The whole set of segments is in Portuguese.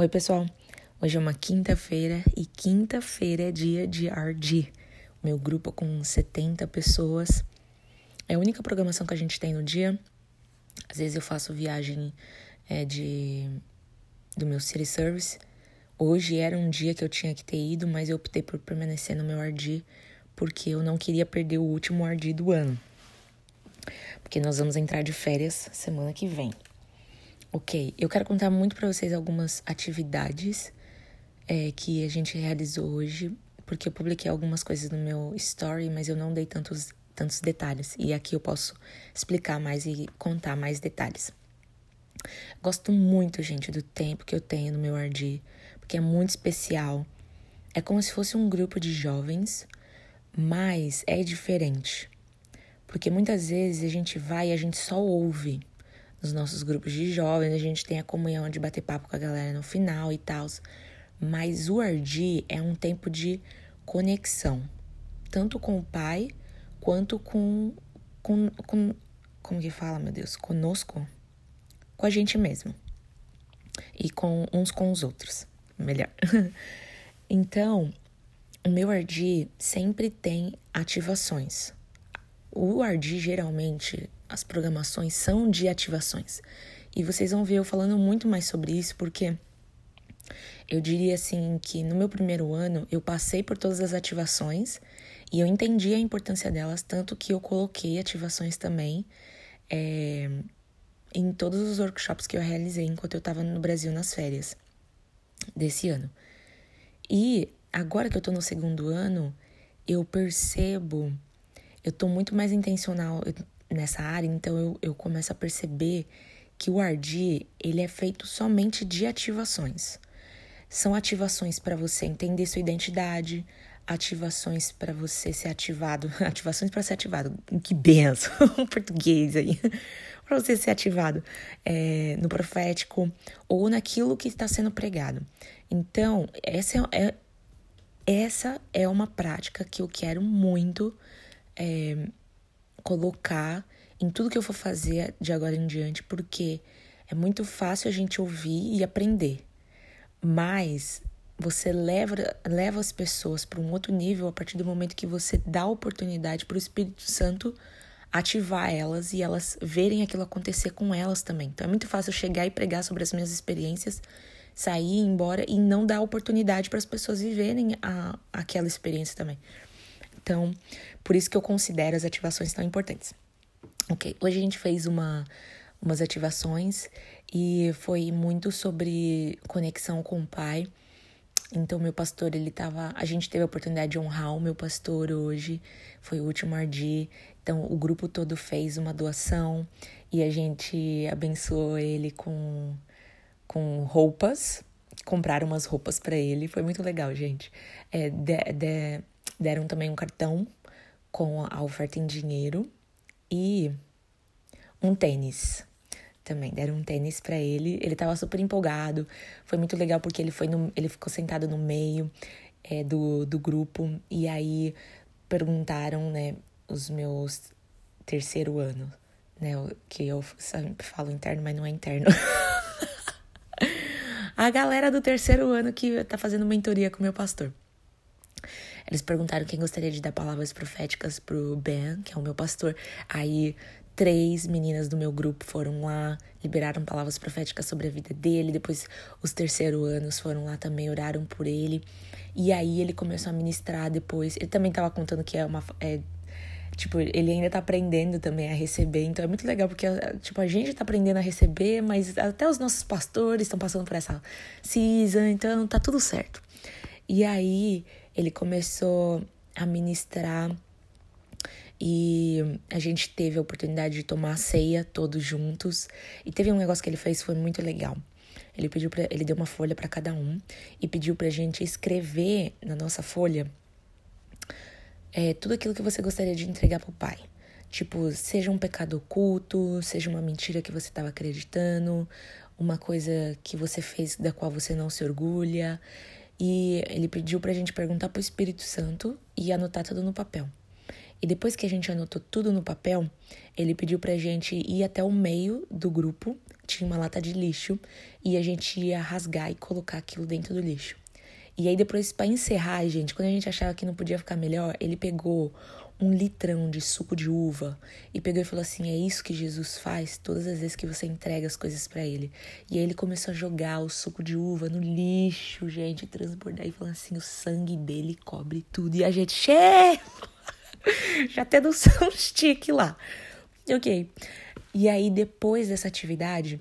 Oi, pessoal. Hoje é uma quinta-feira e quinta-feira é dia de RD. Meu grupo com 70 pessoas. É a única programação que a gente tem no dia. Às vezes eu faço viagem é, de do meu city service. Hoje era um dia que eu tinha que ter ido, mas eu optei por permanecer no meu RD porque eu não queria perder o último RD do ano. Porque nós vamos entrar de férias semana que vem. Ok, eu quero contar muito para vocês algumas atividades é, que a gente realizou hoje, porque eu publiquei algumas coisas no meu story, mas eu não dei tantos, tantos detalhes. E aqui eu posso explicar mais e contar mais detalhes. Gosto muito, gente, do tempo que eu tenho no meu RD, porque é muito especial. É como se fosse um grupo de jovens, mas é diferente. Porque muitas vezes a gente vai e a gente só ouve nos nossos grupos de jovens, a gente tem a comunhão de bater papo com a galera no final e tal. Mas o Ardi é um tempo de conexão, tanto com o pai quanto com, com, com como que fala, meu Deus, conosco, com a gente mesmo e com uns com os outros, melhor. então, o meu Ardi sempre tem ativações. O Ardi geralmente as programações são de ativações. E vocês vão ver eu falando muito mais sobre isso, porque eu diria assim que no meu primeiro ano eu passei por todas as ativações e eu entendi a importância delas, tanto que eu coloquei ativações também é, em todos os workshops que eu realizei enquanto eu estava no Brasil nas férias desse ano. E agora que eu estou no segundo ano, eu percebo, eu estou muito mais intencional, nessa área, então eu, eu começo a perceber que o Ardi, ele é feito somente de ativações. São ativações para você entender sua identidade, ativações para você ser ativado, ativações para ser ativado. Que benção, português aí. para você ser ativado é, no profético ou naquilo que está sendo pregado. Então, essa é, é, essa é uma prática que eu quero muito é, colocar em tudo que eu for fazer de agora em diante, porque é muito fácil a gente ouvir e aprender, mas você leva, leva as pessoas para um outro nível a partir do momento que você dá oportunidade para o Espírito Santo ativar elas e elas verem aquilo acontecer com elas também. Então é muito fácil chegar e pregar sobre as minhas experiências, sair, ir embora e não dar oportunidade para as pessoas viverem a, aquela experiência também. Então, por isso que eu considero as ativações tão importantes. Ok, hoje a gente fez uma, umas ativações e foi muito sobre conexão com o pai. Então, meu pastor, ele tava. A gente teve a oportunidade de honrar o meu pastor hoje, foi o último Ardi. Então, o grupo todo fez uma doação e a gente abençoou ele com, com roupas. Compraram umas roupas para ele, foi muito legal, gente. É, de, de, Deram também um cartão com a oferta em dinheiro e um tênis. Também deram um tênis para ele. Ele tava super empolgado. Foi muito legal porque ele foi no, ele ficou sentado no meio é, do, do grupo e aí perguntaram, né, os meus terceiro ano, né, que eu sempre falo interno, mas não é interno. a galera do terceiro ano que tá fazendo mentoria com meu pastor. Eles perguntaram quem gostaria de dar palavras proféticas pro Ben, que é o meu pastor. Aí três meninas do meu grupo foram lá, liberaram palavras proféticas sobre a vida dele. Depois, os terceiro anos foram lá também, oraram por ele. E aí ele começou a ministrar depois. Ele também tava contando que é uma. É, tipo, ele ainda tá aprendendo também a receber. Então é muito legal, porque, tipo, a gente tá aprendendo a receber, mas até os nossos pastores estão passando por essa season, então tá tudo certo. E aí ele começou a ministrar e a gente teve a oportunidade de tomar ceia todos juntos. E teve um negócio que ele fez foi muito legal. Ele pediu para ele deu uma folha para cada um e pediu pra gente escrever na nossa folha é, tudo aquilo que você gostaria de entregar pro pai. Tipo, seja um pecado oculto, seja uma mentira que você estava acreditando, uma coisa que você fez da qual você não se orgulha. E ele pediu pra gente perguntar pro Espírito Santo e anotar tudo no papel. E depois que a gente anotou tudo no papel, ele pediu pra gente ir até o meio do grupo, tinha uma lata de lixo, e a gente ia rasgar e colocar aquilo dentro do lixo. E aí depois, para encerrar, gente, quando a gente achava que não podia ficar melhor, ele pegou um litrão de suco de uva e pegou e falou assim: "É isso que Jesus faz todas as vezes que você entrega as coisas para ele". E aí ele começou a jogar o suco de uva no lixo, gente, transbordar e falando assim: "O sangue dele cobre tudo". E a gente, che! Já tendo um stick lá. OK. E aí depois dessa atividade,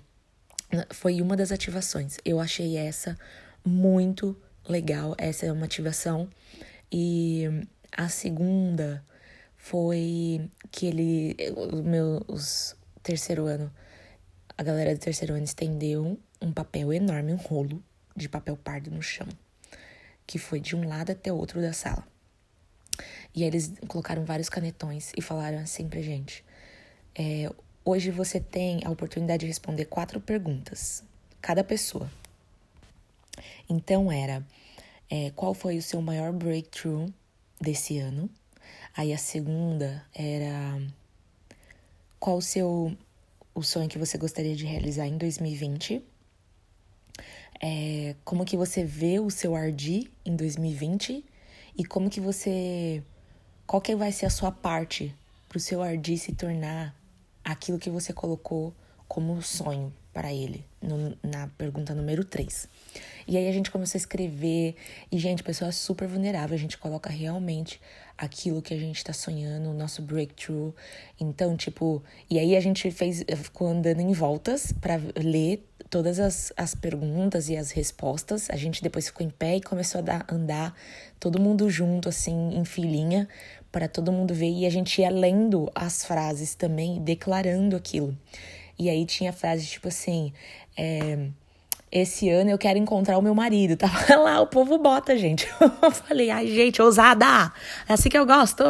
foi uma das ativações. Eu achei essa muito legal, essa é uma ativação. E a segunda foi que ele, os terceiro ano, a galera do terceiro ano estendeu um papel enorme, um rolo de papel pardo no chão, que foi de um lado até o outro da sala. E eles colocaram vários canetões e falaram assim pra gente: é, hoje você tem a oportunidade de responder quatro perguntas, cada pessoa. Então era é, qual foi o seu maior breakthrough desse ano? Aí a segunda era qual o seu o sonho que você gostaria de realizar em 2020? É, como que você vê o seu Ardi em 2020 e como que você qual que vai ser a sua parte para o seu Ardi se tornar aquilo que você colocou como sonho para ele, no, na pergunta número 3. E aí a gente começou a escrever, e, gente, pessoa super vulnerável, a gente coloca realmente aquilo que a gente tá sonhando, o nosso breakthrough. Então, tipo, e aí a gente fez, ficou andando em voltas para ler todas as, as perguntas e as respostas. A gente depois ficou em pé e começou a dar, andar todo mundo junto, assim, em filinha, para todo mundo ver. E a gente ia lendo as frases também, declarando aquilo. E aí tinha frases tipo assim: é, esse ano eu quero encontrar o meu marido. Tava lá, o povo bota, gente. Eu falei, ai, gente, ousada! É assim que eu gosto.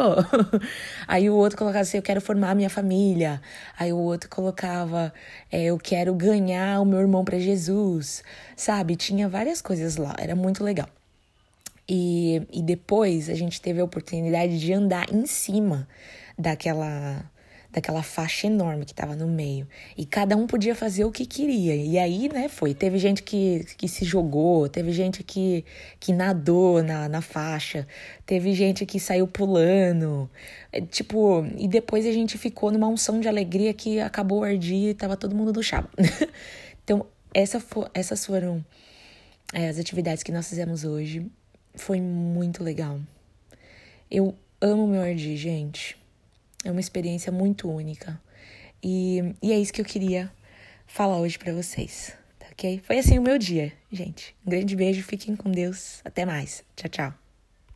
Aí o outro colocava assim, eu quero formar a minha família. Aí o outro colocava, é, eu quero ganhar o meu irmão para Jesus. Sabe? Tinha várias coisas lá, era muito legal. E, e depois a gente teve a oportunidade de andar em cima daquela daquela faixa enorme que estava no meio. E cada um podia fazer o que queria. E aí, né, foi. Teve gente que, que se jogou, teve gente que, que nadou na, na faixa, teve gente que saiu pulando. É, tipo, e depois a gente ficou numa unção de alegria que acabou o ardia e tava todo mundo no chá. então, essa for, essas foram é, as atividades que nós fizemos hoje. Foi muito legal. Eu amo meu ardi, gente. É uma experiência muito única. E, e é isso que eu queria falar hoje para vocês, tá ok? Foi assim o meu dia, gente. Um grande beijo, fiquem com Deus. Até mais. Tchau, tchau.